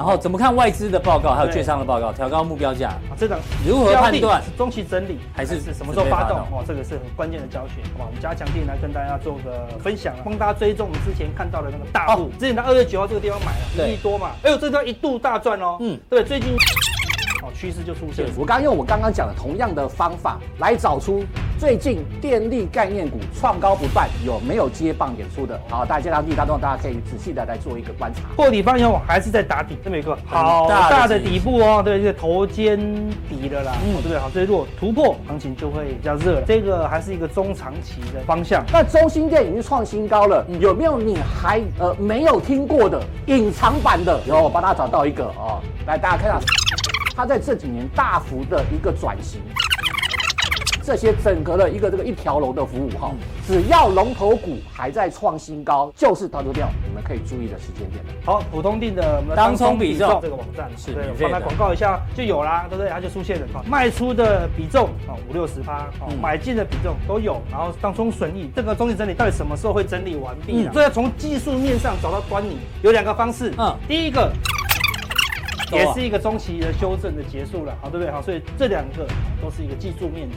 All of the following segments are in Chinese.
然后怎么看外资的报告，还有券商的报告，调高目标价，这档如何判断是中期整理还是什么时候发动？哦，这个是很关键的教学，好吧？我们加强錠来跟大家做个分享，帮大家追踪我们之前看到的那个大户，之前在二月九号这个地方买了一亿多嘛，哎呦，这个一度大赚哦，嗯，对，最近。哦，趋势就出现了。我刚刚用我刚刚讲的同样的方法来找出最近电力概念股创高不断，有没有接棒演出的？好，大家接到第一大家可以仔细的来做一个观察。破底方以后还是在打底，这么一个好大的底部哦，对，这个头肩底的啦，嗯，对不对？好，所以如果突破，行情就会比较热了。这个还是一个中长期的方向。那中兴电已经创新高了，有没有你还呃没有听过的隐藏版的？有，我帮大家找到一个哦，来大家看到。它在这几年大幅的一个转型，这些整个的一个这个一条龙的服务哈，只要龙头股还在创新高，就是逃不掉你们可以注意的时间点。好，普通定的当冲比重这个网站是，对，帮它广告一下就有啦，对不对？它就出现了，卖出的比重啊五六十趴，买进的比重都有，然后当中损益这个中期整理到底什么时候会整理完毕呢？这要从技术面上找到端倪，有两个方式，嗯，第一个。也是一个中期的修正的结束了，好，对不对？好，所以这两个都是一个技术面的，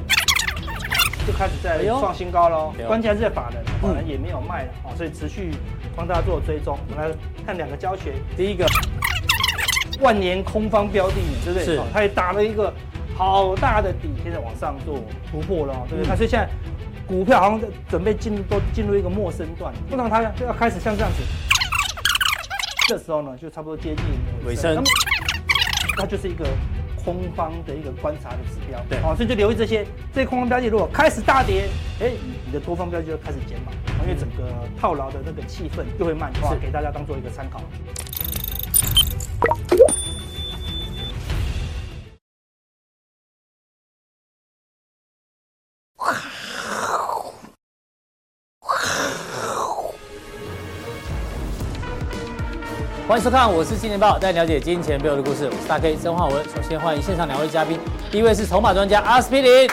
就开始在创新高喽。关键还是在法人，法人也没有卖了，好，所以持续帮大家做追踪。我们来看两个教学，第一个万年空方标的，对不对？是，它也打了一个好大的底，现在往上做突破了，对不对？它所以现在股票好像准备进入都进入一个陌生段，通常它要开始像这样子，这时候呢就差不多接近尾声。它就是一个空方的一个观察的指标，对，好，所以就留意这些，这些空方标记如果开始大跌，哎，你的多方标记就开始减码，因为整个套牢的那个气氛就会慢化，是。给大家当做一个参考。欢迎收看，我是金钱豹，带你了解金钱背后的故事。我是大 K 曾焕文。首先欢迎现场两位嘉宾，第一位是筹码专家阿司匹林，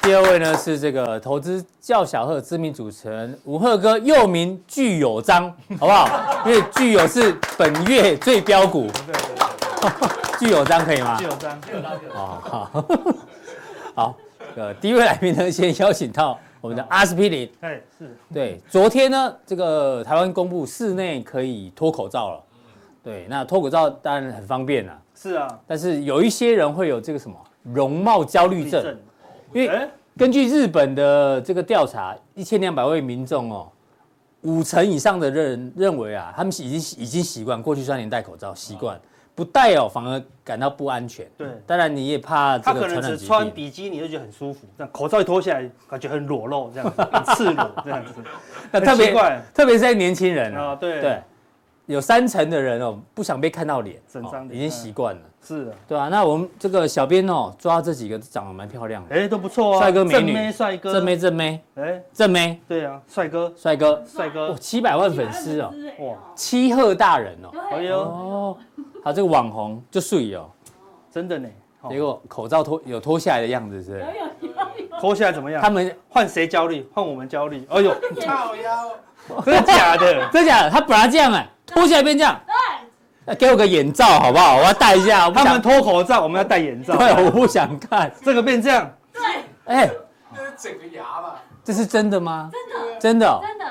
第二位呢是这个投资叫小贺知名主持人武赫哥，又名巨有章，好不好？因为巨有是本月最标股，巨有章可以吗？巨有章，巨有章，好好 好。呃，第一位来宾呢，先邀请到。我们的阿司匹林，哎，是对。昨天呢，这个台湾公布室内可以脱口罩了，对。那脱口罩当然很方便了，是啊。但是有一些人会有这个什么容貌焦虑症，因为根据日本的这个调查，一千两百位民众哦，五成以上的人认为啊，他们已经已经习惯过去三年戴口罩习惯。不戴哦，反而感到不安全。对，当然你也怕这个。他可能只穿比基尼就觉得很舒服，这样口罩一脱下来，感觉很裸露，这样子 很赤裸这样子。那特别特别是在年轻人啊，对。对，有三成的人哦不想被看到脸，整张脸已经习惯了。是的，对啊。那我们这个小编哦抓这几个长得蛮漂亮的，哎都不错啊，帅哥美女，帅哥，正妹正妹，哎正妹，对啊，帅哥。帅哥。帅哥，七百万粉丝哦，哇，七贺大人哦，哎呦。他这个网红就睡哦，真的呢。结果口罩脱有脱下来的样子，是不是？脱下来怎么样？他们换谁焦虑？换我们焦虑。哎呦，靠腰，真的假的？真的假的？他本来这样哎，脱下来变这样。对。给我个眼罩好不好？我要戴一下。他们脱口罩，我们要戴眼罩。对，我不想看这个变这样。对。哎，这是整个牙吧？这是真的吗？真的。真的。真的。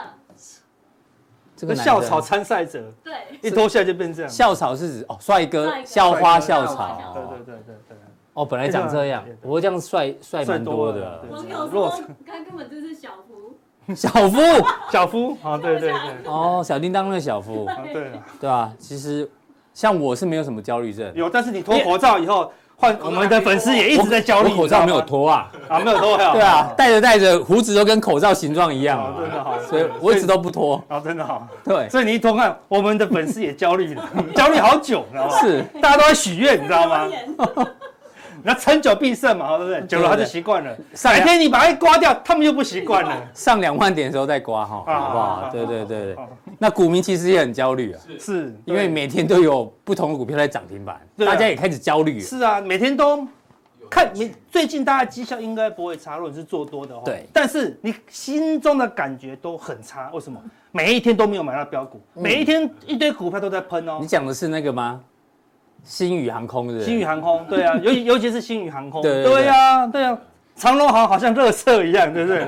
这个校草参赛者，对，一脱下来就变这样。校草是指哦，帅哥，校花校草。对对对对对。哦，本来长这样，不过这样帅帅蛮多的。网友说，他根本就是小夫。小夫，小夫啊，对对对。哦，小叮当的小夫。对。对啊，其实像我是没有什么焦虑症。有，但是你脱口罩以后。我们的粉丝也一直在焦虑，我口罩没有脱啊，啊没有脱啊，对啊，戴着戴着胡子都跟口罩形状一样，真的好，所以我一直都不脱，啊真的好，对，所以你一脱看，我们的粉丝也焦虑了，焦虑好久，你知道吗？是，大家都在许愿，你知道吗？那成久必胜嘛，对不对？久了他就习惯了。哪天你把它刮掉，他们又不习惯了。上两万点的时候再刮哈，好不好？对对对对。那股民其实也很焦虑啊，是因为每天都有不同的股票在涨停板，大家也开始焦虑。是啊，每天都看你最近大家绩效应该不会差，如果你是做多的话，对，但是你心中的感觉都很差，为什么？每一天都没有买到标股，每一天一堆股票都在喷哦。你讲的是那个吗？星宇航空是不是？星宇航空，对啊，尤其尤其是星宇航空，对呀，对呀。长隆航好像热色一样，对不对？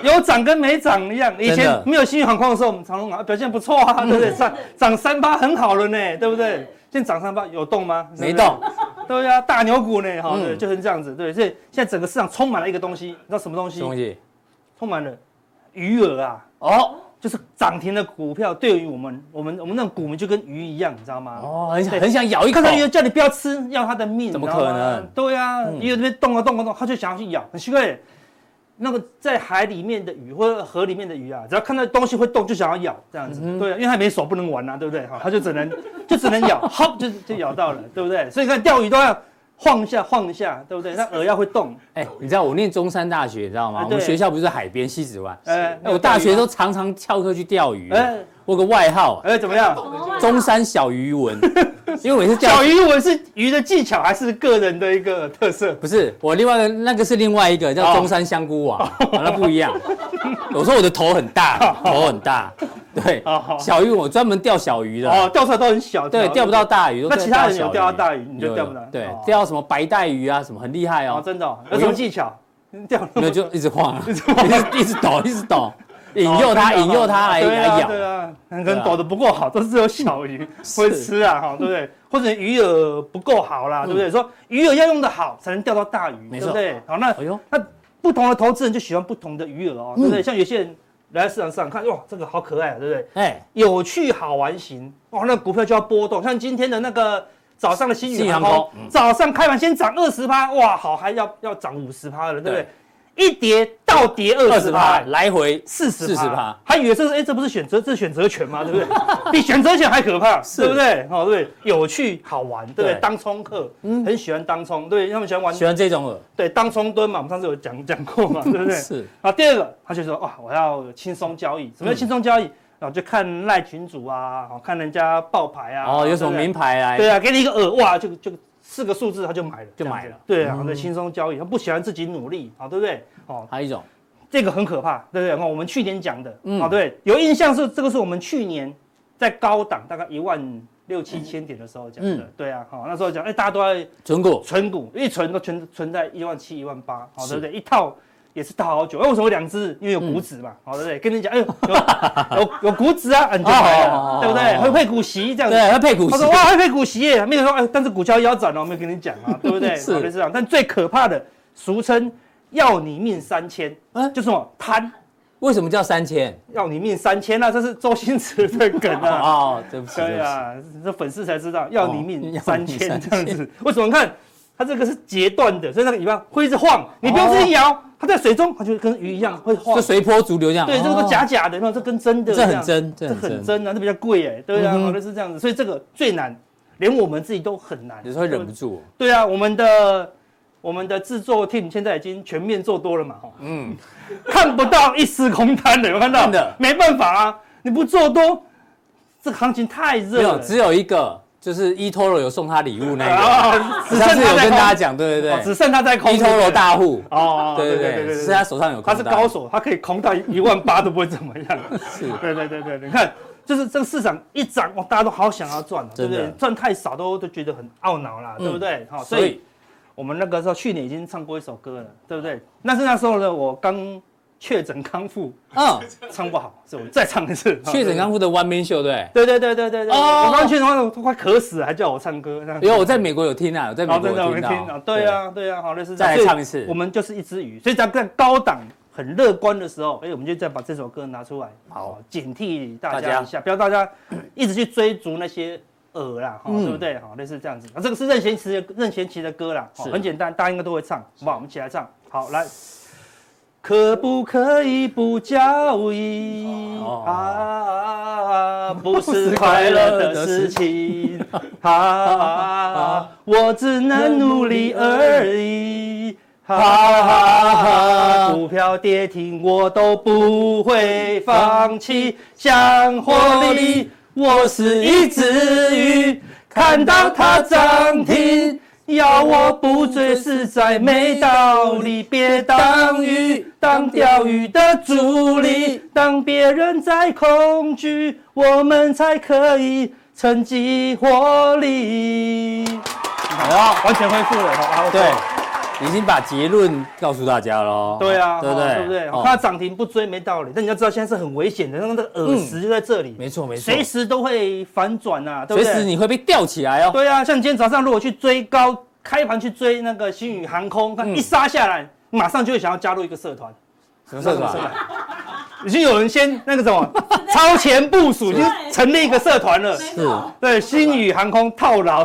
有涨跟没涨一样。以前没有新宇航空的时候，我们长隆航表现不错啊，对不对？涨涨三八很好了呢，对不对？现在涨三八有动吗？没动。对呀，大牛股呢，哈，对，就是这样子，对。所以现在整个市场充满了一个东西，你知道什么东西？东西。充满了余额啊！哦。就是涨停的股票，对于我们，我们，我们那种股民就跟鱼一样，你知道吗？哦，很想很想咬一口。看到鱼叫你不要吃，要它的命，怎么可能？对呀，鱼这边动啊动啊动，它就想要去咬，很奇怪。那个在海里面的鱼或者河里面的鱼啊，只要看到东西会动，就想要咬这样子。对，因为它没手不能玩啊，对不对？哈，它就只能就只能咬，好就就咬到了，对不对？所以看钓鱼都要。晃一下，晃一下，对不对？那耳要会动。哎，你知道我念中山大学，你知道吗？我们学校不是海边西子湾？哎，我大学都常常翘课去钓鱼。哎，我有个外号，哎，怎么样？中山小鱼文，因为我是小鱼文是鱼的技巧，还是个人的一个特色？不是，我另外的那个是另外一个叫中山香菇王，那不一样。我说我的头很大，头很大。对，小鱼我专门钓小鱼的，哦，钓出来都很小，对，钓不到大鱼。那其他人有钓到大鱼，你就钓不到。对，钓到什么白带鱼啊，什么很厉害哦，真的，有什么技巧？钓没有就一直晃，一直一直抖，一直抖，引诱它，引诱它来来咬。对啊，可能抖得不够好，都是有小鱼 会吃啊，哈，对不对？或者鱼饵不够好啦，对不对？说鱼饵要用得好，才能钓到大鱼，对不对？好，那那不同的投资人就喜欢不同的鱼饵哦，对不对？像有些人。来市场上看，哇，这个好可爱啊，对不对？哎，有趣好玩型，哇，那股票就要波动。像今天的那个早上的新宇航空，早上开盘先涨二十趴，哇，好，还要要涨五十趴了，对不对？一跌倒跌二十趴，来回四十趴，还以为这是哎，这不是选择，这是选择权吗？对不对？比选择权还可怕，对不对？哦，对，有趣好玩，对不对？当冲客，嗯，很喜欢当冲，对，他们喜欢玩，喜欢这种鹅，对，当冲蹲嘛，我们上次有讲讲过嘛，对不对？是。啊，第二个，他就说哇，我要轻松交易，什么叫轻松交易？然后就看赖群主啊，看人家爆牌啊，哦，有什么名牌啊？对啊，给你一个鹅，哇，就就。四个数字他就买了，就买了。对啊，对，轻松交易，他不喜欢自己努力，好，对不对？哦，还有一种，这个很可怕，对不对？我们去年讲的，嗯，对，有印象是这个是我们去年在高档大概一万六七千点的时候讲的，对啊，好，那时候讲，哎，大家都在存股，存股，一存都存存在一万七、一万八，好，对不对？一套。也是套好久，哎，为什么两只？因为有股指嘛，好，对不对？跟你讲，哎呦，有 有有股指啊，你就买了，对不对？会配股息这样子，对，会配股息。他说哇，会配股息耶，没有说，哎，但是股价腰斩了，我没有跟你讲啊，对不对？是这样。但最可怕的，俗称要你命三千，嗯，就是什么贪？为什么叫三千？要你命三千啊，这是周星驰的梗啊。哦，对不起，对啊，这粉丝才知道要你命三千这样子。为什么？看它这个是截断的，所以那个尾巴会一直晃，你不用自己摇。它在水中，它就跟鱼一样会晃，就随波逐流这样。对，这个都假假的，这跟真的。这很真，这很真啊，这比较贵哎，对啊，好的是这样子，所以这个最难，连我们自己都很难，有时候忍不住。对啊，我们的我们的制作 team 现在已经全面做多了嘛，嗯，看不到一丝空单的，有看到？真的，没办法啊，你不做多，这个行情太热了。只有一个。就是 eToro 有送他礼物那个，上次有跟大家讲，对对对，只剩他在空。eToro 大户哦，对对对对，是他手上有空。他是高手，他可以空到一万八都不会怎么样。是，对对对对，你看，就是这个市场一涨，哇，大家都好想要赚，对不对？赚太少都都觉得很懊恼啦，对不对？好，所以我们那个时候去年已经唱过一首歌了，对不对？但是那时候呢，我刚。确诊康复，嗯，唱不好，是我再唱一次。确诊康复的 One Man Show，对，对对对对对对。哦，我刚确诊康复都快渴死了，还叫我唱歌。因为我在美国有听啊，我在美国有听到。对啊，对啊，好，类似再来唱一次。我们就是一只鱼，所以在在高档很乐观的时候，哎，我们就再把这首歌拿出来，好，警惕大家一下，不要大家一直去追逐那些饵啦，哈，对不对？好，类似这样子。啊，这个是任贤齐的任贤齐的歌啦，很简单，大家应该都会唱，好不好？我们一起来唱，好，来。可不可以不交易啊？不是快乐的事情啊！我只能努力而已。啊！股票跌停我都不会放弃，像获利，我是一只鱼，看到它涨停。要我不醉实在没道理，别当鱼，当钓鱼的主力，当别人在恐惧，我们才可以趁机获利。好，完全恢复了，好，对。已经把结论告诉大家喽。对啊，对不对？对不对？怕涨停不追没道理，但你要知道现在是很危险的，那个耳石就在这里。没错没错，随时都会反转呐，对不对？随时你会被吊起来哦。对啊，像你今天早上如果去追高，开盘去追那个星宇航空，它一杀下来，马上就会想要加入一个社团。什么社团？已经有人先那个什么 超前部署，已经成立一个社团了。是，对，星宇航空套牢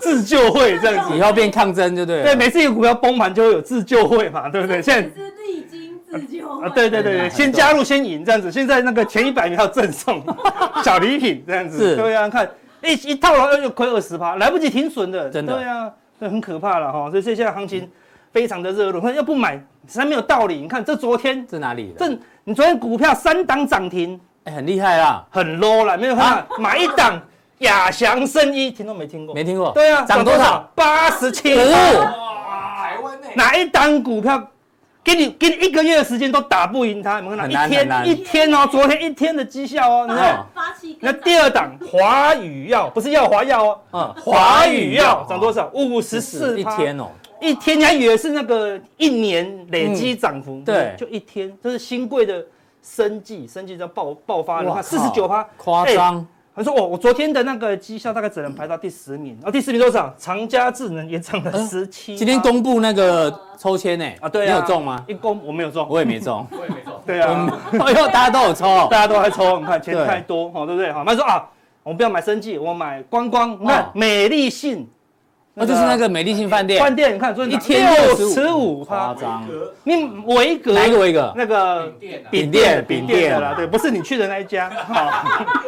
自救会这样子，以后变抗争就对了。对，每次一个股票崩盘就会有自救会嘛，对不对？现在是历经自救。啊，对对对对，先加入先赢这样子。现在那个前一百名还有赠送 小礼品这样子。是，对啊，看一一套牢又亏二十趴，来不及停损的，真的。对啊，这很可怕了哈。所以现在行情非常的热络，说要不买实在没有道理。你看这昨天在哪里？这。你昨天股票三档涨停，哎，很厉害啦，很 low 了，没有看到？买一档 亚翔生医，听都没听过？没听过。对啊，涨多少？八十七。哇，台湾内哪一档股票，给你给你一个月的时间都打不赢它？有没有看到？一天一天哦，昨天一天的绩效哦，你看。那第二档华宇药不是药华药哦，嗯，华宇药涨多少？五十四。一天哦。一天你还以为是那个一年累积涨幅，对，就一天，这是新贵的生计，生计在爆爆发了，四十九趴，夸张。他说哦，我昨天的那个绩效大概只能排到第十名，然后第十名多少？长嘉智能也涨了十七。今天公布那个抽签呢？啊，对，你有中吗？一公我没有中，我也没中，我也没中。对啊，哎呦，大家都有抽，大家都在抽，你看钱太多，好，对不对？好，他说啊，我们不要买生计，我买观光，你看美丽信。那就是那个美丽新饭店，饭店你看，一天六十五，夸张。你维格哪一个维格？那个饼店，饼店的啦，对，不是你去的那一家。好，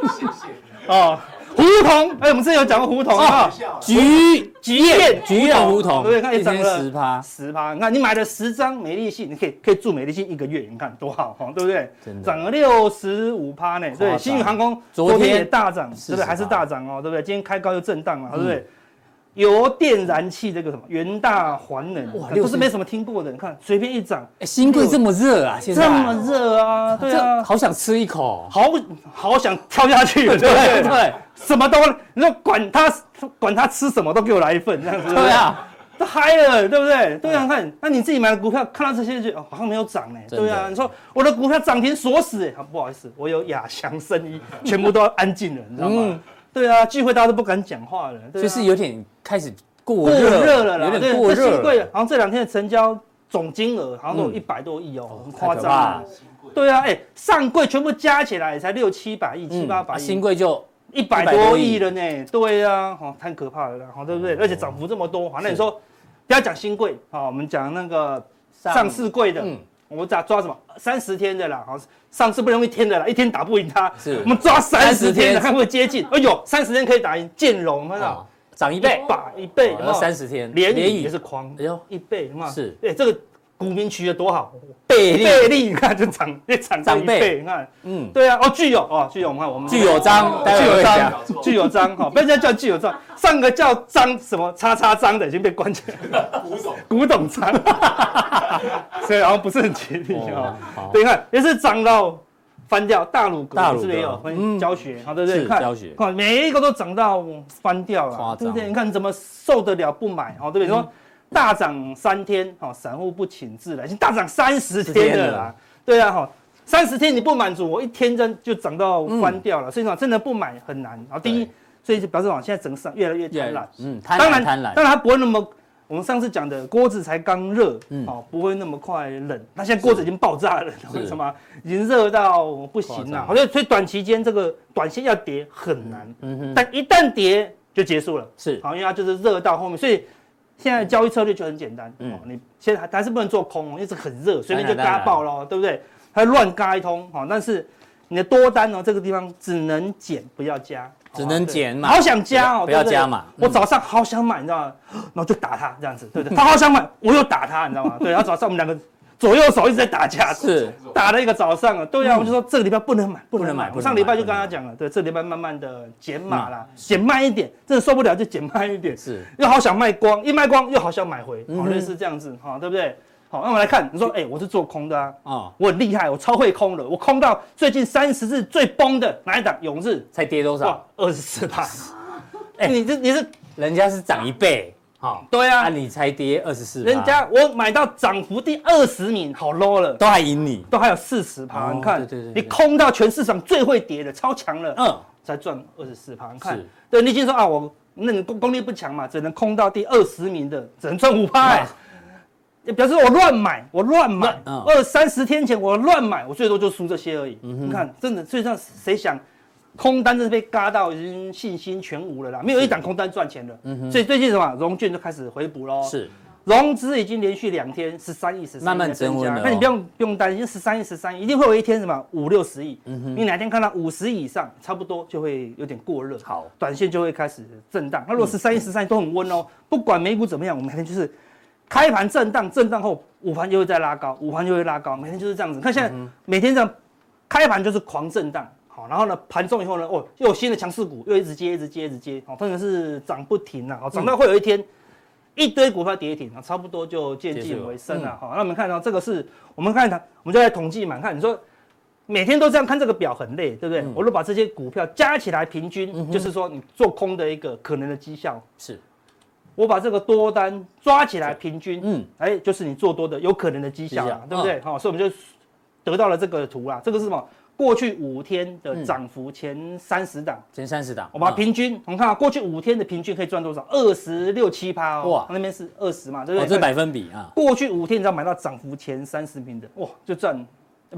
谢谢。哦，胡同，哎，我们之前有讲过胡同啊，菊菊苑，菊苑胡同，对不对？看一涨了十趴，十趴。你看你买了十张美丽信，你可以可以住美丽信一个月，你看多好，对不对？涨了六十五趴呢。对，新宇航空昨天也大涨，对不对？还是大涨哦，对不对？今天开高又震荡了，对不对？油电燃气这个什么元大环能，哇，都是没什么听过的。你看随便一涨，哎，新贵这么热啊，现在。这么热啊，对啊，好想吃一口，好好想跳下去，对对对，什么都，你说管他管他吃什么都给我来一份，这样子，对啊，都嗨了，对不对？对。啊，看，那你自己买的股票看到这些就哦好像没有涨呢，对啊，你说我的股票涨停锁死，哎，不好意思，我有亚翔生意，全部都要安静了，你知道吗？对啊，聚会大家都不敢讲话了，就是有点开始过热了啦，有点过热。贵好像这两天的成交总金额好像都有一百多亿哦，很夸张。对啊，哎，上柜全部加起来才六七百亿、七八百亿，新贵就一百多亿了呢。对啊，好，太可怕了，好，对不对？而且涨幅这么多，好，那你说不要讲新贵，好，我们讲那个上市柜的。我们抓抓什么？三十天的啦，好，上次不容易天的啦，一天打不赢他。是，我们抓三十天的，看会不会接近。哎呦，三十天可以打赢建龙，看到涨一倍，把一倍，三十天，连雨也是狂，哎呦，一倍，嘛是，哎，这个。股民取得多好，倍倍利，你看就涨，一涨涨一倍，你看，嗯，对啊，哦，具有哦，具有，我们看我们具有章，具有章，具有章，哈，不要再叫具有章，上个叫张什么叉叉章的已经被关起来了，古董古董章，所以好像不是很吉利啊。对，你看也是涨到翻掉，大鲁阁是不是也有教学？好，对不对？看教学，看每一个都涨到翻掉了，对不对？你看你怎么受得了不买？好，对不对？说。大涨三天，哈，散户不请自来，已经大涨三十天了啦。对啊，哈，三十天你不满足，我一天真就涨到翻掉了。所以说，真的不买很难。然后第一，所以就表示往现在整个市场越来越贪婪。嗯，贪婪，当然贪婪。当然它不会那么，我们上次讲的锅子才刚热，哦，不会那么快冷。那现在锅子已经爆炸了，为 什么？已经热到不行了。所以所以短期间这个短线要跌很难。嗯哼。但一旦跌就结束了。是。好，因为它就是热到后面，所以。现在交易策略就很简单，嗯，你现在还还是不能做空哦，因为是很热，随便就嘎爆了，对不对？还乱嘎一通，哈，但是你的多单呢，这个地方只能减不要加，只能减嘛，好想加哦，不要加嘛。我早上好想买，你知道吗？然后就打他这样子，对不对？他好想买，我又打他，你知道吗？对，然后早上我们两个左右手一直在打架，是打了一个早上啊。对啊，我就说这个礼拜不能买，不能买。我上礼拜就跟他讲了，对，这礼拜慢慢的减码啦，减慢一点，真的受不了就减慢一点。是，又好想卖光，一卖光又好想买回，好类似这样子哈，对不对？好，那我们来看，你说，哎，我是做空的啊，啊，我很厉害，我超会空的，我空到最近三十日最崩的哪一档？永日才跌多少？二十四趴。哎，你这你是人家是涨一倍。好，对啊，你才跌二十四，人家我买到涨幅第二十名，好 low 了，都还赢你，都还有四十趴，你看，你空到全市场最会跌的，超强了，嗯，才赚二十四趴，你看，对，你已经说啊，我那你功功力不强嘛，只能空到第二十名的，只能赚五趴，也表示我乱买，我乱买，二三十天前我乱买，我最多就输这些而已，你看，真的，所以让谁想？空单真是被嘎到，已经信心全无了啦，没有一档空单赚钱了。嗯哼。所以最近什么融券就开始回补喽。是。融资已经连续两天十三亿十三亿慢慢增加，那你不用不用担心十三亿十三亿，一定会有一天什么五六十亿。嗯哼。你哪天看到五十亿以上，差不多就会有点过热。好。短线就会开始震荡。那如果十三亿十三亿都很温哦，不管美股怎么样，我们每天就是开盘震荡，震荡后午盘就会再拉高，午盘就会拉高，每天就是这样子。看现在每天这样开盘就是狂震荡。好，然后呢，盘中以后呢，哦，又有新的强势股，又一直接，一直接，一直接，哦，真的是涨不停啊，好，涨到会有一天，一堆股票跌停啊，差不多就渐近尾声了，好，那我们看到这个是我们看它，我们就来统计嘛，看你说每天都这样看这个表很累，对不对？我就把这些股票加起来平均，就是说你做空的一个可能的绩效，是，我把这个多单抓起来平均，嗯，哎，就是你做多的有可能的绩效，对不对？好，所以我们就得到了这个图啦，这个是什么？过去五天的涨幅前三十档，前三十档，我把平均，我们看啊，过去五天的平均可以赚多少？二十六七趴哦。哇，那边是二十嘛，对不对？这百分比啊。过去五天你知道买到涨幅前三十名的，哇，就赚，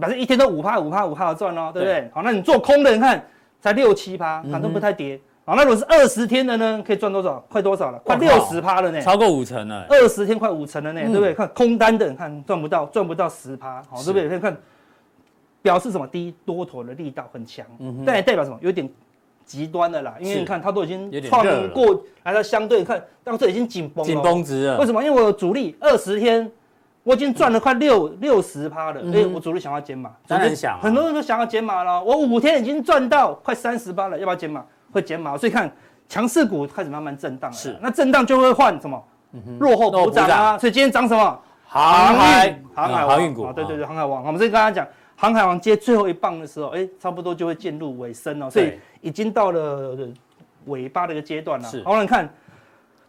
反正一天都五趴五趴五趴的赚哦，对不对？好，那你做空的，你看才六七趴，反正不太跌。好，那如果是二十天的呢，可以赚多少？快多少了？快六十趴了呢，超过五成了。二十天快五成了呢，对不对？看空单的，你看赚不到，赚不到十趴，好，对不对？可以看。表示什么？第一，多头的力道很强，但也代表什么？有点极端的啦。因为你看，它都已经创过，来到相对看到这已经紧绷了。紧绷值了。为什么？因为我主力二十天，我已经赚了快六六十趴了。哎，我主力想要减码，当然想。很多人都想要减码了。我五天已经赚到快三十趴了，要不要减码？会减码。所以看强势股开始慢慢震荡了。是。那震荡就会换什么？落后补涨啊。所以今天涨什么？航海、航海、航运股。对对对，航海王。我们这刚刚讲。航海王接最后一棒的时候，哎，差不多就会进入尾声了，所以已经到了尾巴的一个阶段了。是，好了，你看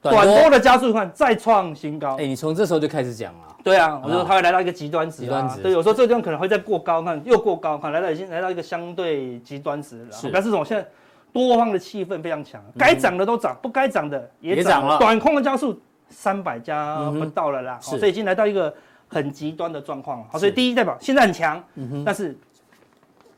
短多的加速，看再创新高。哎，你从这时候就开始讲了。对啊，我说它会来到一个极端值。极端值。对，有时候这个地方可能会再过高，看又过高，看来到已经来到一个相对极端值了。是。表示什么？现在多方的气氛非常强，该涨的都涨，不该涨的也涨了。短空的加速三百家不到了啦，所以已经来到一个。很极端的状况，好，所以第一代表现在很强，但是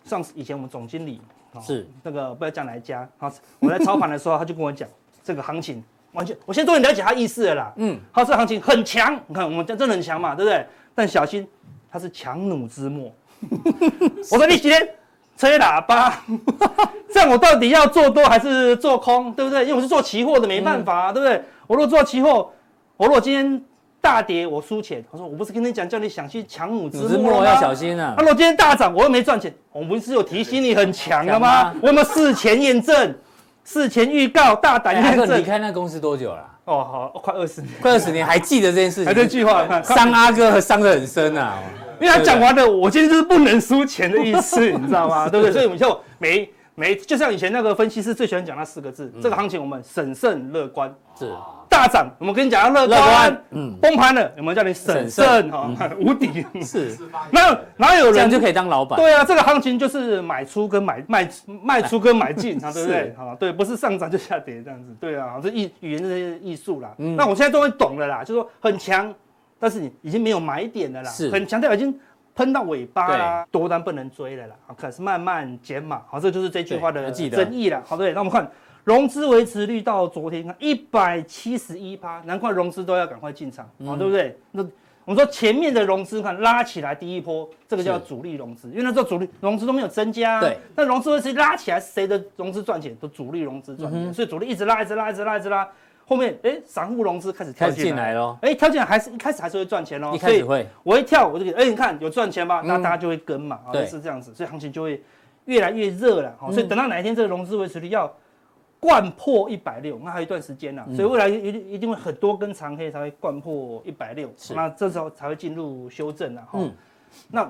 上次以前我们总经理是那个不要讲哪一家，好，我在操盘的时候他就跟我讲，这个行情完全，我现在终于了解他意思了啦，嗯，他说行情很强，你看我们真真的很强嘛，对不对？但小心他是强弩之末，我说你今天吹喇叭，这样我到底要做多还是做空，对不对？因为我是做期货的，没办法，对不对？我如果做期货，我如果今天。大跌我输钱，他说我不是跟你讲，叫你想去强弩之末要小心啊。他说今天大涨，我又没赚钱，我不是有提醒你很强了吗？我们事前验证，事前预告，大胆验证。你开那公司多久了？哦，好，快二十年，快二十年，还记得这件事情？还这句话，伤阿哥伤得很深啊，因为他讲完了，我今天就是不能输钱的意思，你知道吗？对不对？所以我们就没没，就像以前那个分析师最喜欢讲那四个字，这个行情我们审慎乐观。是。大涨，我们跟你讲要乐观。嗯，崩盘了，我们叫你审慎哈，无敌是。那哪有人这样就可以当老板？对啊，这个行情就是买出跟买卖卖出跟买进 啊，对不对？啊，对，不是上涨就下跌这样子。对啊，这艺语言这些艺术啦。那我现在终于懂了啦，就是说很强，但是你已经没有买点的啦。是，很强，代表已经喷到尾巴啦，多单不能追了啦。可是慢慢减码，好，这就是这句话的争议了。好，对，那我们看。融资维持率到昨天看一百七十一趴，难怪融资都要赶快进场啊，对不对？那我们说前面的融资看拉起来第一波，这个叫主力融资，因为那时候主力融资都没有增加，对。那融资维持拉起来，谁的融资赚钱？都主力融资赚钱，所以主力一直拉，一直拉，一直拉，一直拉。后面哎，散户融资开始跳进来了，哎，跳进来还是一开始还是会赚钱哦。一开始会，我一跳我就给，哎，你看有赚钱吧？那大家就会跟嘛，对，是这样子，所以行情就会越来越热了。所以等到哪一天这个融资维持率要掼破一百六，那还有一段时间呢。所以未来一定一定会很多根长黑才会灌破一百六，那这时候才会进入修正了哈。那。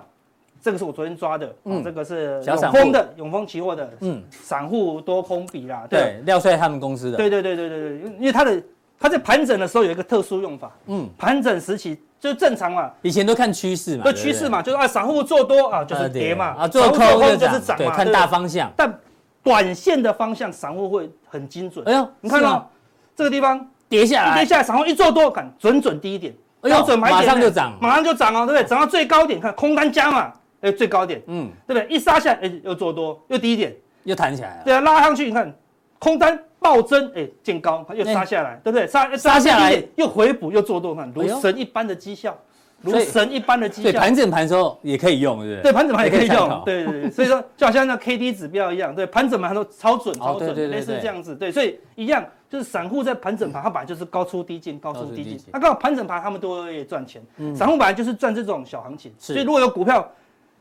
这个是我昨天抓的，嗯，这个是永丰的永丰期货的，嗯，散户多空比啦，对，廖帅他们公司的，对对对对对对，因为他的他在盘整的时候有一个特殊用法，嗯，盘整时期就正常嘛，以前都看趋势嘛，对趋势嘛，就是啊散户做多啊就是跌嘛，啊做空就是涨嘛，看大方向，但短线的方向散户会很精准，哎呦，你看到这个地方跌下来，跌下来，散户一做多，看准准低一点，标准买点，马上就涨，马上就涨哦，对不对？涨到最高点，看空单加嘛。哎，最高点，嗯，对不对？一杀下来，哎，又做多，又低一点，又弹起来了。对啊，拉上去，你看，空单暴增，哎，见高，又杀下来，对不对？杀杀下来，又回补，又做多，看如神一般的绩效，如神一般的绩效。对，盘整盘时候也可以用，对不对？对，盘整盘也可以用，对对对。所以说，就好像那 K D 指标一样，对，盘整盘都超准，超准，类似这样子。对，所以一样，就是散户在盘整盘，它本来就是高出低进，高出低进。那刚好盘整盘他们都会赚钱，散户本来就是赚这种小行情。所以如果有股票。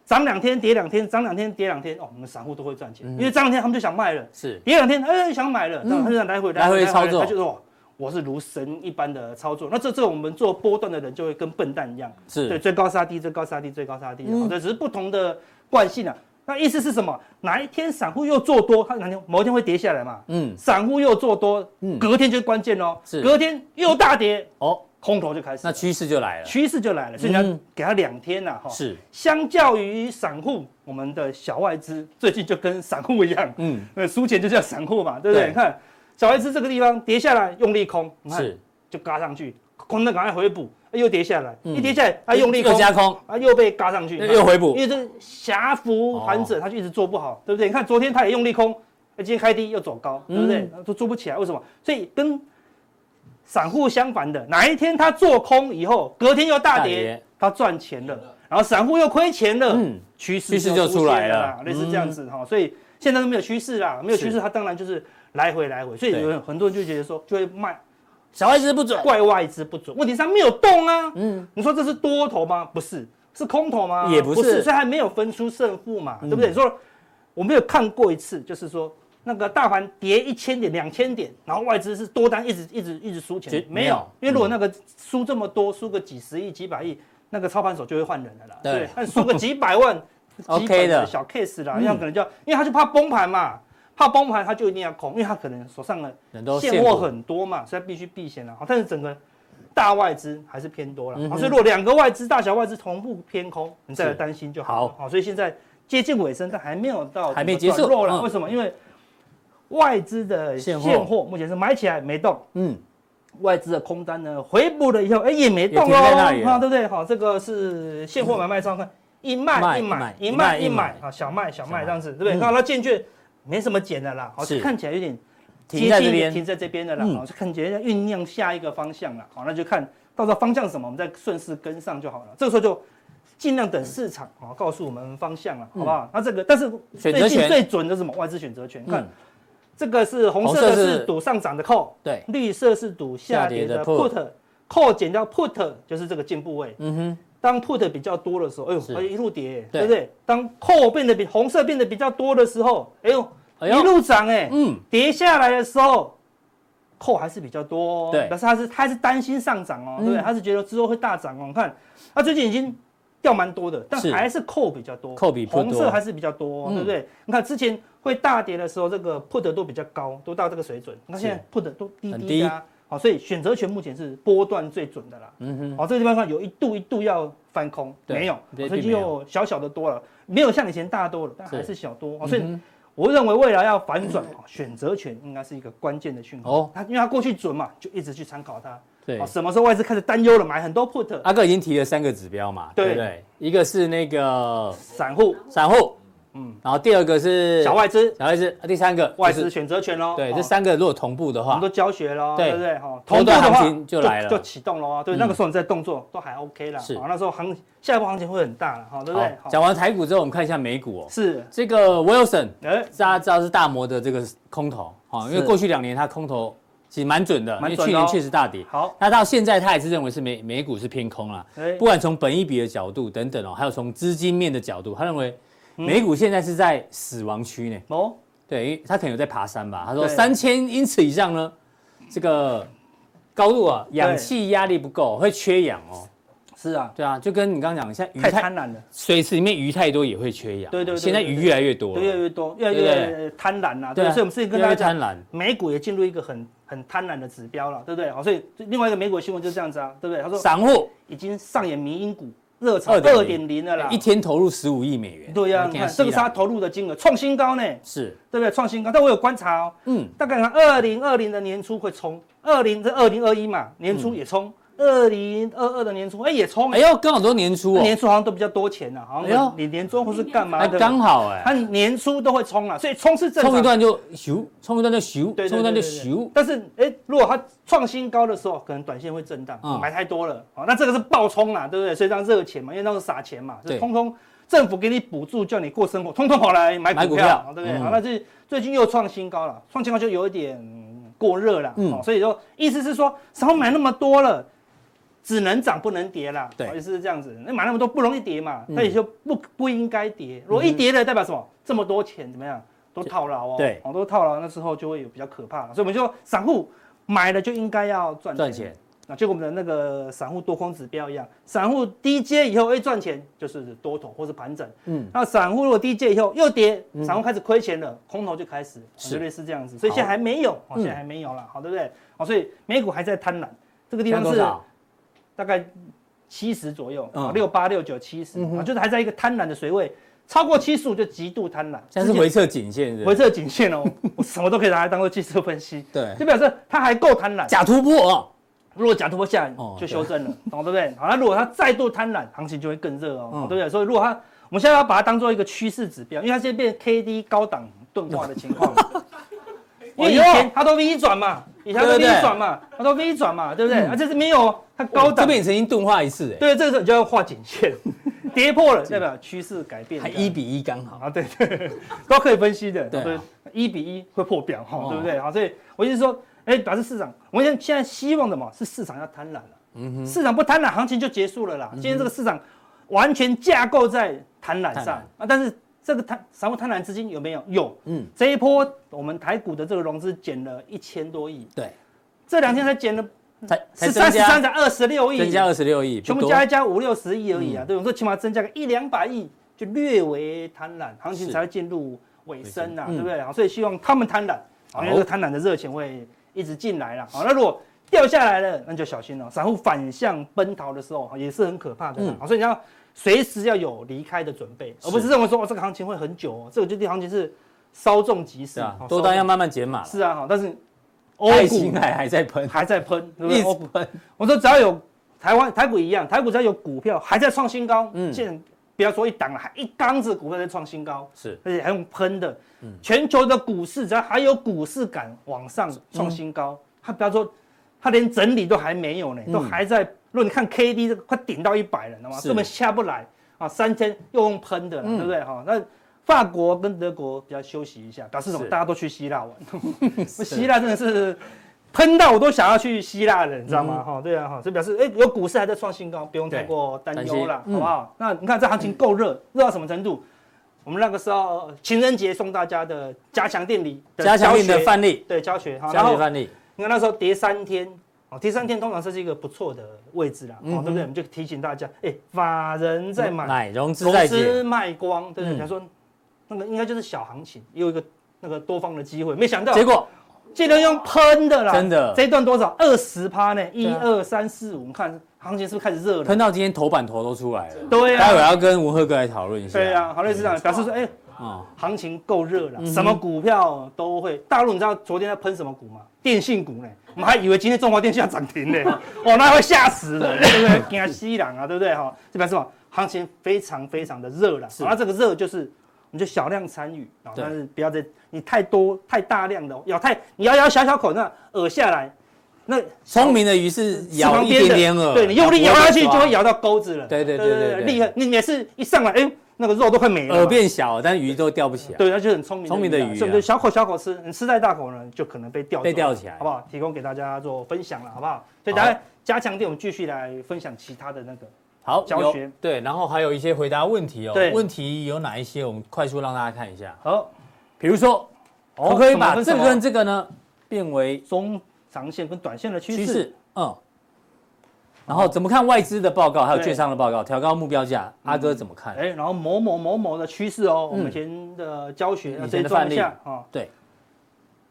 涨两天跌两天，涨两天跌两天，哦，我们散户都会赚钱，因为涨两天他们就想卖了，是跌两天，哎，想买了，然后他就想来回来回操作，他就说我是如神一般的操作。那这这我们做波段的人就会跟笨蛋一样，是对，追高杀低，追高杀低，追高杀低，好的，只是不同的惯性啊。那意思是什么？哪一天散户又做多，他哪天某一天会跌下来嘛？嗯，散户又做多，隔天就关键哦，是隔天又大跌哦。空头就开始，那趋势就来了，趋势就来了，所以你要给他两天呐，哈。是，相较于散户，我们的小外资最近就跟散户一样，嗯，那输钱就叫散户嘛，对不对？你看小孩子这个地方跌下来，用力空，是，就嘎上去，空的赶快回补，又跌下来，一跌下来，啊，用力空，又加空，啊，又被嘎上去，又回补，因为这狭幅盘整，它就一直做不好，对不对？你看昨天它也用力空，今天开低又走高，对不对？都做不起来，为什么？所以跟散户相反的，哪一天他做空以后，隔天又大跌，他赚钱了，然后散户又亏钱了，嗯，趋势趋势就出来了，类似这样子哈，所以现在都没有趋势啦，没有趋势，它当然就是来回来回，所以有很多人就觉得说，就会卖小外资不准，怪外资不准，问题上没有动啊，嗯，你说这是多头吗？不是，是空头吗？也不是，所以还没有分出胜负嘛，对不对？说我没有看过一次，就是说。那个大盘跌一千点、两千点，然后外资是多单一直一直一直输钱，没有，因为如果那个输这么多，输个几十亿、几百亿，那个操盘手就会换人了啦。对，但输个几百万，OK 的。小 case 啦，那可能就因为他就怕崩盘嘛，怕崩盘他就一定要空，因为他可能手上的现货很多嘛，所以他必须避险了。好，但是整个大外资还是偏多了，好，所以如果两个外资大小外资同步偏空，你再来担心就好。好，所以现在接近尾声，但还没有到还没结束。了，为什么？因为外资的现货目前是买起来没动，嗯，外资的空单呢回补了以后，哎也没动哦，啊，对不对？好，这个是现货买卖状况，一卖一买，一卖一买，啊，小卖小卖这样子，对不对？看到渐渐没什么减的啦，好像，看起来有点接近停在这边的啦，好像，看起来酝酿下一个方向了，好，那就看到时候方向什么，我们再顺势跟上就好了。这个时候就尽量等市场啊告诉我们方向了，好不好？那这个但是最近最准的是什么？外资选择权，看。这个是红色的是赌上涨的 call，对，绿色是赌下跌的 put，call 减掉 put 就是这个进步位。嗯哼，当 put 比较多的时候，哎呦，一路跌，对不对？当 call 变得比红色变得比较多的时候，哎呦，一路涨，哎，嗯，跌下来的时候，call 还是比较多，对，但是他是他是担心上涨哦，对不对？他是觉得之后会大涨哦。你看，他最近已经掉蛮多的，但还是 call 比较多，call 比红色还是比较多，对不对？你看之前。会大跌的时候，这个 put 都比较高，都到这个水准。那现在 put 都低低的，好，所以选择权目前是波段最准的啦。嗯哼，好，这个地方看有一度一度要翻空，没有，所以就小小的多了，没有像以前大多了，但还是小多。所以我认为未来要反转，选择权应该是一个关键的讯号。哦，它因为它过去准嘛，就一直去参考它。对，什么时候外资开始担忧了，买很多 put。阿哥已经提了三个指标嘛，对不对？一个是那个散户，散户。嗯，然后第二个是小外资，小外资，第三个外资选择权�咯。对，这三个如果同步的话，我们都教学喽，对不对？哈，同步的话就来了，就启动了。对，那个时候你在动作都还 OK 了。是，那时候行下一波行情会很大了，哈，对不对？讲完台股之后，我们看一下美股哦。是这个 Wilson，哎，大家知道是大摩的这个空头，哈，因为过去两年它空头其实蛮准的，因为去年确实大跌。好，那到现在他也是认为是美美股是偏空了。不管从本一比的角度等等哦，还有从资金面的角度，他认为美股现在是在死亡区呢。哦，对，他可能有在爬山吧。他说三千英尺以上呢，这个高度啊，氧气压力不够，会缺氧哦。是啊，对啊，就跟你刚刚讲，像鱼太贪婪了，水池里面鱼太多也会缺氧。对对，现在鱼越来越多，越来越多，越来越贪婪了。对，所以我们之前跟大家讲，美股也进入一个很很贪婪的指标了，对不对？好，所以另外一个美股新闻就是这样子啊，对不对？他说散户已经上演迷因股热潮二点零的啦，一天投入十五亿美元。对呀，你看这个是他投入的金额创新高呢，是。对不对？创新高，但我有观察哦，嗯，大概二零二零的年初会冲，二零这二零二一嘛，年初也冲。二零二二的年初，哎，也冲，哎呦，刚好都年初哦，年初好像都比较多钱呐，好像你年终或是干嘛的，刚好哎，他年初都会冲啊，所以冲是正常，冲一段就咻，冲一段就咻，冲一段就咻。但是哎，如果它创新高的时候，可能短线会震荡，买太多了，好那这个是暴冲啦，对不对？所以让热钱嘛，因为那是撒钱嘛，就通通政府给你补助，叫你过生活，通通跑来买股票，对不对？好，那这最近又创新高了，创新高就有一点过热了，嗯，所以说意思是说，少买那么多了。只能涨不能跌啦，对，是这样子。那买那么多不容易跌嘛，那也就不不应该跌。如果一跌了，代表什么？这么多钱怎么样？都套牢哦，对，都套牢，那时候就会有比较可怕了。所以我们就散户买了就应该要赚赚钱。那就跟我们的那个散户多空指标一样，散户低接以后会赚钱，就是多头或是盘整。嗯，那散户如果低接以后又跌，散户开始亏钱了，空头就开始，绝对是这样子。所以现在还没有，现在还没有了，好，对不对？好，所以美股还在贪婪，这个地方是。大概七十左右，六八六九七十，啊，就是还在一个贪婪的水位，超过七十五就极度贪婪。像是回撤颈线，回撤颈线哦，我什么都可以拿来当做技术分析。对，就表示它还够贪婪。假突破，如果假突破下来就修正了，懂对不对？好，那如果它再度贪婪，行情就会更热哦，对不对？所以如果它，我们现在要把它当做一个趋势指标，因为它现在变 K D 高档钝化的情况。因为以前它都 V 转嘛，以前都 V 转嘛，它都 V 转嘛，对不对？啊，这是没有。它高档。这边也曾经钝化一次，哎，对，这个时候你就要画颈线，跌破了代表趋势改变，还一比一刚好。啊，对对，都可以分析的，对，一比一会破表哈，对不对？好，所以我就是说，哎，表示市场，我们现在希望的嘛是市场要贪婪了，嗯哼，市场不贪婪，行情就结束了啦。今天这个市场完全架构在贪婪上。啊，但是这个贪散户贪婪资金有没有？有，嗯，这一波我们台股的这个融资减了一千多亿，对，这两天才减了。才十三十三才二十六亿，增加二十六亿，全部加一加五六十亿而已啊，对，我说起码增加个一两百亿，就略微贪婪，行情才会进入尾声啊，对不对？好，所以希望他们贪婪，因为这个贪婪的热情会一直进来了。好，那如果掉下来了，那就小心了。散户反向奔逃的时候，也是很可怕的。好，所以你要随时要有离开的准备，而不是认为说哦，这个行情会很久哦，这个就地行情是稍纵即逝啊，多单要慢慢减码。是啊，好，但是。爱心还还在喷，还在喷，一直喷。我说只要有台湾台股一样，台股只要有股票还在创新高，嗯，现在不要说一档了，还一缸子股票在创新高，是，而且还用喷的，嗯，全球的股市只要还有股市敢往上创新高，它不要说，它连整理都还没有呢，都还在。如果你看 K D 这个快顶到一百了，知道吗？根本下不来啊，三千又用喷的，对不对？哈，那。法国跟德国比较休息一下，表示什么？大家都去希腊玩。希腊真的是喷到我都想要去希腊了，你知道吗？哈，对啊，哈，这表示哎，有股市还在创新高，不用太过担忧了，好不好？那你看这行情够热，热到什么程度？我们那个时候情人节送大家的加强电力加强錠的范例，对，教学哈，教学范例。你看那时候跌三天，哦，跌三天通常是一个不错的位置啦，哦，对不对？我们就提醒大家，哎，法人在买，买融资在减，卖光，对不对？他说。那个应该就是小行情，有一个那个多方的机会，没想到结果竟然用喷的啦！真的，这一段多少？二十趴呢？一二三四五，我们看行情是不是开始热了？喷到今天头版头都出来了。对啊，待会要跟吴赫哥来讨论一下。对啊，好类似这样表示说，哎，行情够热了，什么股票都会。大陆你知道昨天在喷什么股吗？电信股呢？我们还以为今天中华电信要涨停呢，哦，那会吓死人，对不对？惊死人啊，对不对？哈，这表示什么？行情非常非常的热了。那这个热就是。你就小量参与啊，但是不要再你太多太大量的咬太，你咬咬小小口，那咬下来，那聪明的鱼是咬一点点饵，对，你用力咬下去就会咬到钩子了。对对对对，厉害！你每次一上来，哎，那个肉都快没了，饵变小，但是鱼都钓不起来。对，它就很聪明，聪明的鱼，对不对？小口小口吃，你吃太大口呢，就可能被钓被钓起来，好不好？提供给大家做分享了，好不好？所以大家加强点，我们继续来分享其他的那个好教学。对，然后还有一些回答问题哦。对，问题有哪一些？我们快速让大家看一下。好，比如说，可不可以把这个跟这个呢变为中长线跟短线的趋势？嗯。然后怎么看外资的报告，还有券商的报告，调高目标价，阿哥怎么看？哎，然后某某某某的趋势哦，我们以前的教学以前的范例啊，对，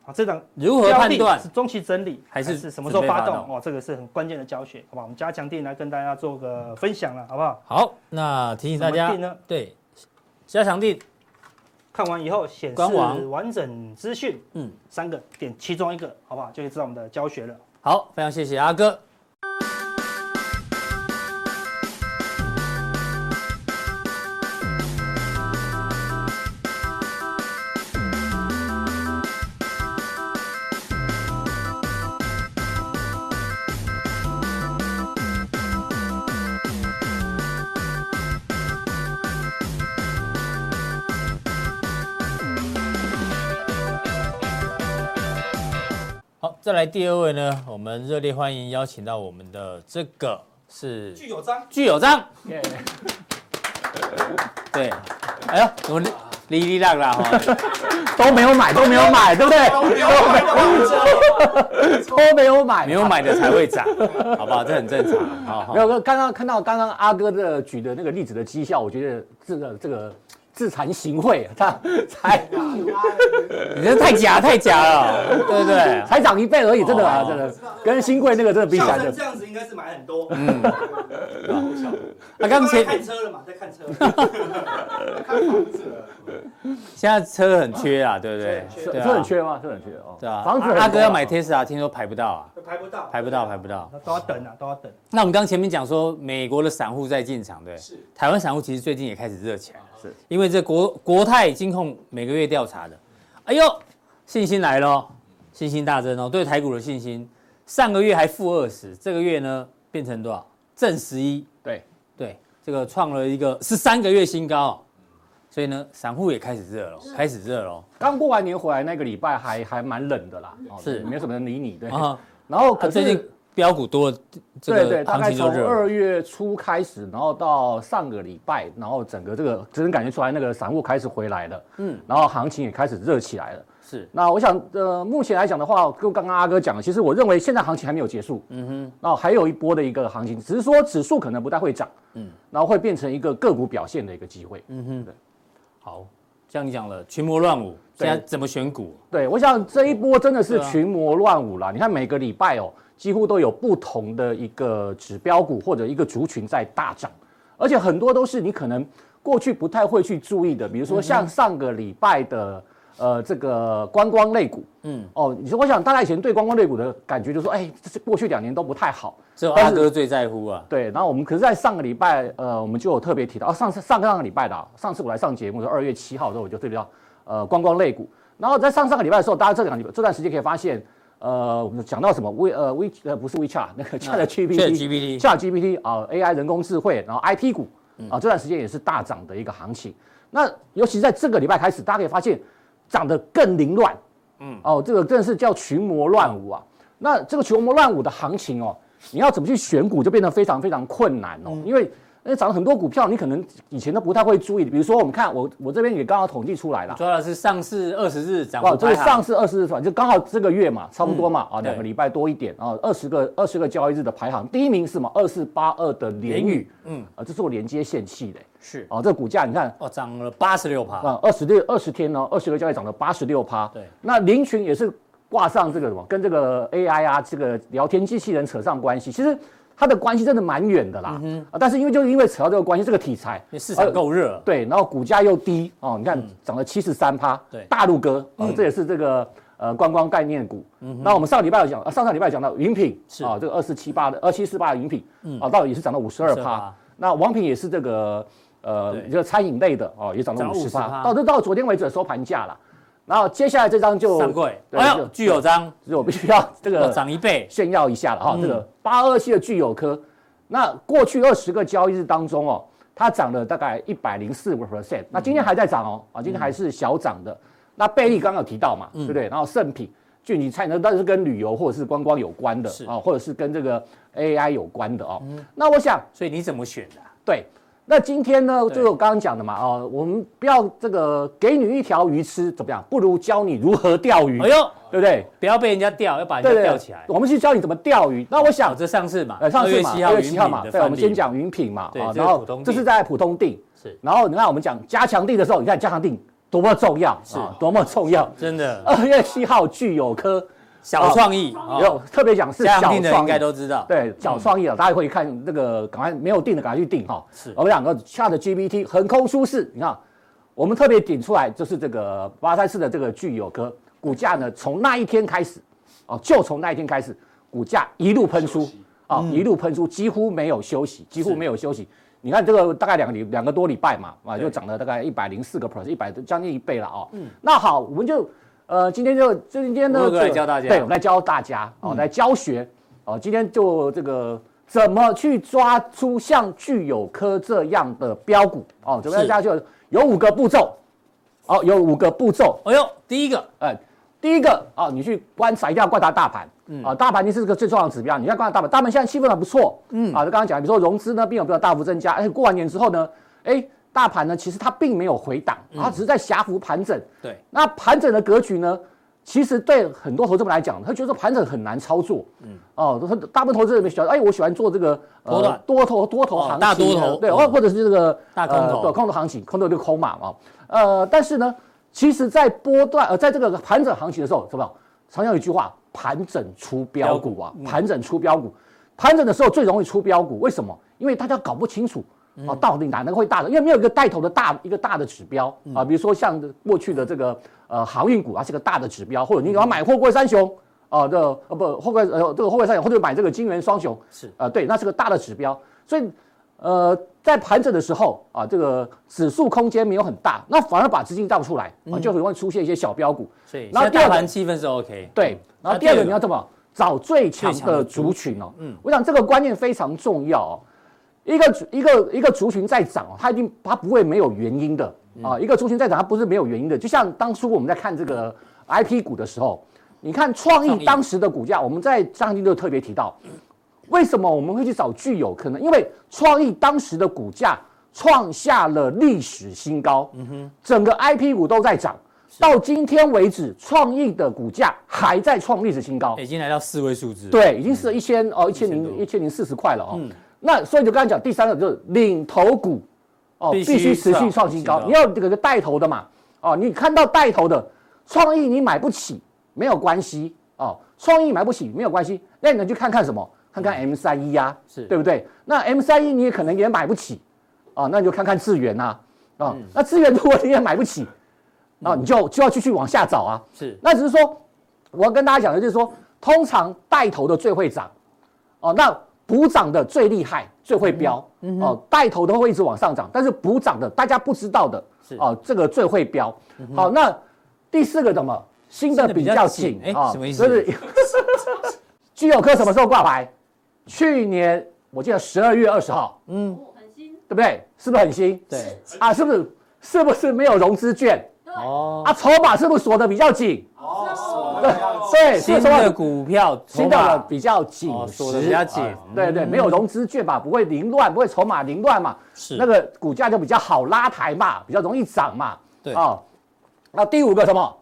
好，这档如何判断是中期整理还是是什么时候发动？哦，这个是很关键的教学，好吧？我们加强定来跟大家做个分享了，好不好？好，那提醒大家，对，加强定看完以后显示完整资讯，嗯，三个点其中一个，好不好？就可以知道我们的教学了。好，非常谢谢阿哥。再来第二位呢，我们热烈欢迎邀请到我们的这个是具有章，具有章，对，哎呀，我哩哩啦啦哈，都没有买，都没有买，对不对？都没有买，都没有买，没有买的才会涨，好不好？这很正常。好，没有，刚刚看到刚刚阿哥的举的那个例子的绩效，我觉得这个这个。自惭形秽，他才，你这太假太假了，对不对？才涨一倍而已，真的啊，真的，跟新贵那个真的比起来，这样子应该是买很多。嗯，啊刚才看车了嘛，在看车，看房子了。现在车很缺啊，对不对？车很缺吗？车很缺哦。对啊，房子阿哥要买 Tesla，听说排不到啊，排不到，排不到，排不到，都要等啊，都要等。那我们刚前面讲说，美国的散户在进场，对，是。台湾散户其实最近也开始热起来。是。因为这国国泰金控每个月调查的，哎呦，信心来了，信心大增哦，对台股的信心，上个月还负二十，这个月呢变成多少？正十一，对。对，这个创了一个十三个月新高，所以呢，散户也开始热了，开始热了。刚过完年回来那个礼拜还还蛮冷的啦，是。没有什么人理你，对。然后可是。标股多，对对，大概从二月初开始，然后到上个礼拜，然后整个这个只能感觉出来，那个散户开始回来了，嗯，然后行情也开始热起来了。是，那我想，呃，目前来讲的话，跟刚刚阿哥讲的，其实我认为现在行情还没有结束，嗯哼，然后还有一波的一个行情，只是说指数可能不太会涨，嗯，然后会变成一个个股表现的一个机会，嗯哼，对，好，像你讲了群魔乱舞，现在怎么选股？对，我想这一波真的是群魔乱舞啦，你看每个礼拜哦。几乎都有不同的一个指标股或者一个族群在大涨，而且很多都是你可能过去不太会去注意的，比如说像上个礼拜的呃这个观光类股，嗯。哦，你说我想大家以前对观光类股的感觉就是说，哎，这是过去两年都不太好，只有阿哥最在乎啊。对，然后我们可是在上个礼拜，呃，我们就有特别提到，哦，上次上上个礼拜的，上次我来上节目是二月七号的时候，我就对到呃观光类股，然后在上上个礼拜的时候，大家这两这段时间可以发现。呃，我们讲到什么 We 呃 We 呃不是 WeChat 那个 Chat GPT Chat GPT 啊 AI 人工智慧，然后 IP 股啊这段时间也是大涨的一个行情。那尤其在这个礼拜开始，大家可以发现涨得更凌乱，嗯哦，这个真的是叫群魔乱舞啊。那这个群魔乱舞的行情哦，你要怎么去选股就变得非常非常困难哦，因为。那涨了很多股票，你可能以前都不太会注意。比如说，我们看我我这边也刚好统计出来了，主要是上市二十日涨幅排行。这个上市二十日算就刚好这个月嘛，差不多嘛，啊，两个礼拜多一点啊，二十个二十个交易日的排行，第一名是什么？二四八二的联宇，嗯，啊，这是我连接线器的，是啊，这个股价你看哦，涨了八十六趴啊，二十六二十天呢，二十个交易涨了八十六趴。对，那林群也是挂上这个什么，跟这个 AI 啊，这个聊天机器人扯上关系，其实。它的关系真的蛮远的啦，嗯、啊，但是因为就是因为扯到这个关系，这个题材，市场够热，对，然后股价又低哦，你看涨了七十三趴，对，大陆哥这也是这个呃观光概念股。嗯，那我们上礼拜有讲，啊，上上礼拜讲到云品是。啊，这个二四七八的二七四八的云品，嗯，啊，到底也是涨到五十二趴。那王品也是这个呃一个餐饮类的哦，也涨到五十趴。到这到昨天为止的收盘价了。然后接下来这张就上柜，哎呦，聚友章，是我必须要 这个涨一倍炫耀一下了哈。这个八二七的聚友科，那过去二十个交易日当中哦，它涨了大概一百零四个 percent，那今天还在涨哦，啊，今天还是小涨的。那贝利刚刚有提到嘛，对不对？然后圣品、俊吉菜呢，都是跟旅游或者是观光有关的啊，或者是跟这个 AI 有关的哦。那我想，所以你怎么选的？对。那今天呢，就是我刚刚讲的嘛，哦，我们不要这个给你一条鱼吃怎么样？不如教你如何钓鱼。哎呦，对不对？不要被人家钓，要把人家钓起来。我们去教你怎么钓鱼。那我想，这上次嘛，上次嘛，二月七号嘛，对，我们先讲云品嘛，然后这是在普通定，是。然后你看我们讲加强定的时候，你看加强定多么重要，是多么重要，真的。二月七号具有科。小创意有特别讲是小创意的，应该都知道。对，小创意啊，大家可以看那个，赶快没有定的赶快去定哈。是，我们两个 ChatGPT 横空出世，你看，我们特别点出来就是这个八三四的这个聚友科股价呢，从那一天开始，哦，就从那一天开始，股价一路喷出，啊，一路喷出，几乎没有休息，几乎没有休息。你看这个大概两个礼两个多礼拜嘛，啊，就涨了大概一百零四个 percent，一百将近一倍了哦。嗯，那好，我们就。呃，今天就今天呢，来教大家，对，我们来教大家哦，来教学哦。今天就这个怎么去抓出像聚友科这样的标股哦？怎么样？就有五个步骤哦，有五个步骤。哎呦，第一个，哎，第一个啊，你去观察，一定要观察大盘，嗯啊，大盘你是个最重要的指标，你要观察大盘，大盘现在气氛还不错，嗯啊，就刚刚讲，比如说融资呢并没有大幅增加，而且过完年之后呢，哎。大盘呢，其实它并没有回档，它只是在狭幅盘整。对，那盘整的格局呢，其实对很多投资人来讲，他觉得盘整很难操作。嗯，哦，大部分投资人喜欢，哎，我喜欢做这个呃多头多头行情，大多头，对，或或者是这个大空头，对，空头行情，空头就空嘛啊。呃，但是呢，其实，在波段呃，在这个盘整行情的时候，怎么？常常有一句话，盘整出标股啊，盘整出标股，盘整的时候最容易出标股，为什么？因为大家搞不清楚。啊，到底哪能会大的？因为没有一个带头的大一个大的指标啊，比如说像过去的这个呃航运股啊，是个大的指标，或者你要买货柜三雄啊，这呃不货柜呃这个货柜三雄，或者买这个金元双雄是啊，对，那是个大的指标。所以呃在盘整的时候啊，这个指数空间没有很大，那反而把资金倒出来啊，就很容易出现一些小标股。所以，然后大盘气氛是 OK。对，然后第二个你要怎么找最强的族群哦？嗯，我想这个观念非常重要哦。一个一个一个族群在涨，它一定它不会没有原因的啊！一个族群在涨，它不是没有原因的。就像当初我们在看这个 IP 股的时候，你看创意当时的股价，我们在上集就特别提到，为什么我们会去找具有可能？因为创意当时的股价创下了历史新高，嗯哼，整个 IP 股都在涨，到今天为止，创意的股价还在创历史新高，已经来到四位数字，对，已经是一千哦，一千零一千零四十块了哦。那所以就刚才讲第三个就是领头股，哦，必须持续创新高。你要这个带头的嘛，哦，你看到带头的创意你买不起没有关系哦，创意买不起没有关系，那你能去看看什么？看看 M 三一呀，是对不对？那 M 三一你也可能也买不起，哦，那你就看看智源呐，啊，那智源如果你也买不起，啊，你就就要继续往下找啊。是，那只是说我要跟大家讲的就是说，通常带头的最会涨，哦，那。补涨的最厉害，最会飙，嗯、哦，带头都会一直往上涨，但是补涨的大家不知道的，是哦，这个最会飙。好，那第四个怎么？新的比较紧，啊，哦、什么意思？就是 聚友科什么时候挂牌？去年我记得十二月二十号，嗯，很新，对不对？是不是很新？对，啊，是不是？是不是没有融资券？哦，啊，筹码是不是锁的比较紧？哦，对，新的股票，新的比较紧，锁得比较紧，对对，没有融资券嘛，不会凌乱，不会筹码凌乱嘛，是。那个股价就比较好拉抬嘛，比较容易涨嘛，对。啊。那第五个什么，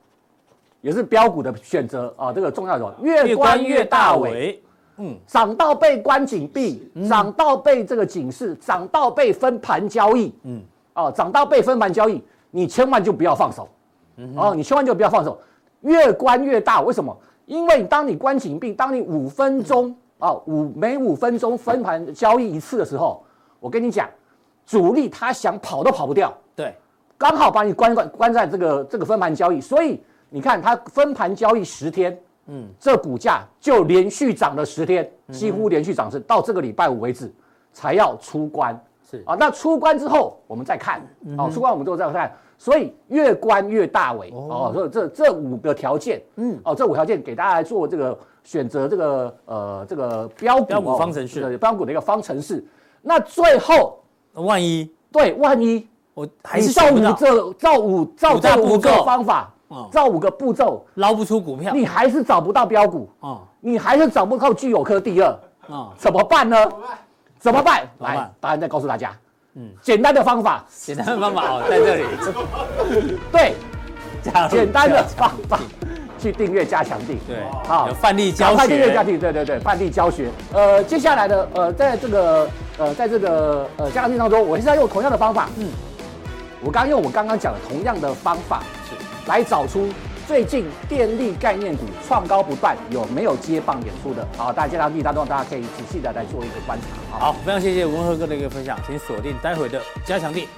也是标股的选择啊，这个重要的，越关越大尾，嗯，涨到被关紧闭，涨到被这个警示，涨到被分盘交易，嗯，哦，涨到被分盘交易。你千万就不要放手，哦，你千万就不要放手，越关越大。为什么？因为当你关紧闭，当你五分钟啊五每五分钟分盘交易一次的时候，我跟你讲，主力他想跑都跑不掉。对，刚好把你关关关在这个这个分盘交易，所以你看他分盘交易十天，嗯，这股价就连续涨了十天，几乎连续涨是到这个礼拜五为止才要出关。是。啊，那出关之后我们再看，哦，出关我们之后再看，所以越关越大尾哦，所以这这五个条件，嗯，哦，这五条件给大家来做这个选择，这个呃这个标股标股方程式，标股的一个方程式。那最后，万一对，万一我还是照五这照五照这五个方法，照五个步骤捞不出股票，你还是找不到标股，哦，你还是找不到聚友科第二，啊，怎么办呢？怎么办？来，答案再告诉大家。嗯，简单的方法，简单的方法哦，在这里。对，简单的方法，去订阅加强定。对，好，有范例教学。订阅加强錠，对对对，范例教学。呃，接下来的呃，在这个呃，在这个呃加强錠当中，我还是要用同样的方法。嗯，我刚用我刚刚讲的同样的方法，是来找出。最近电力概念股创高不断，有没有接棒演出的？好，大家接到地当中，大家可以仔细的来做一个观察。好，非常谢谢文和哥的一个分享，请锁定待会的加强地。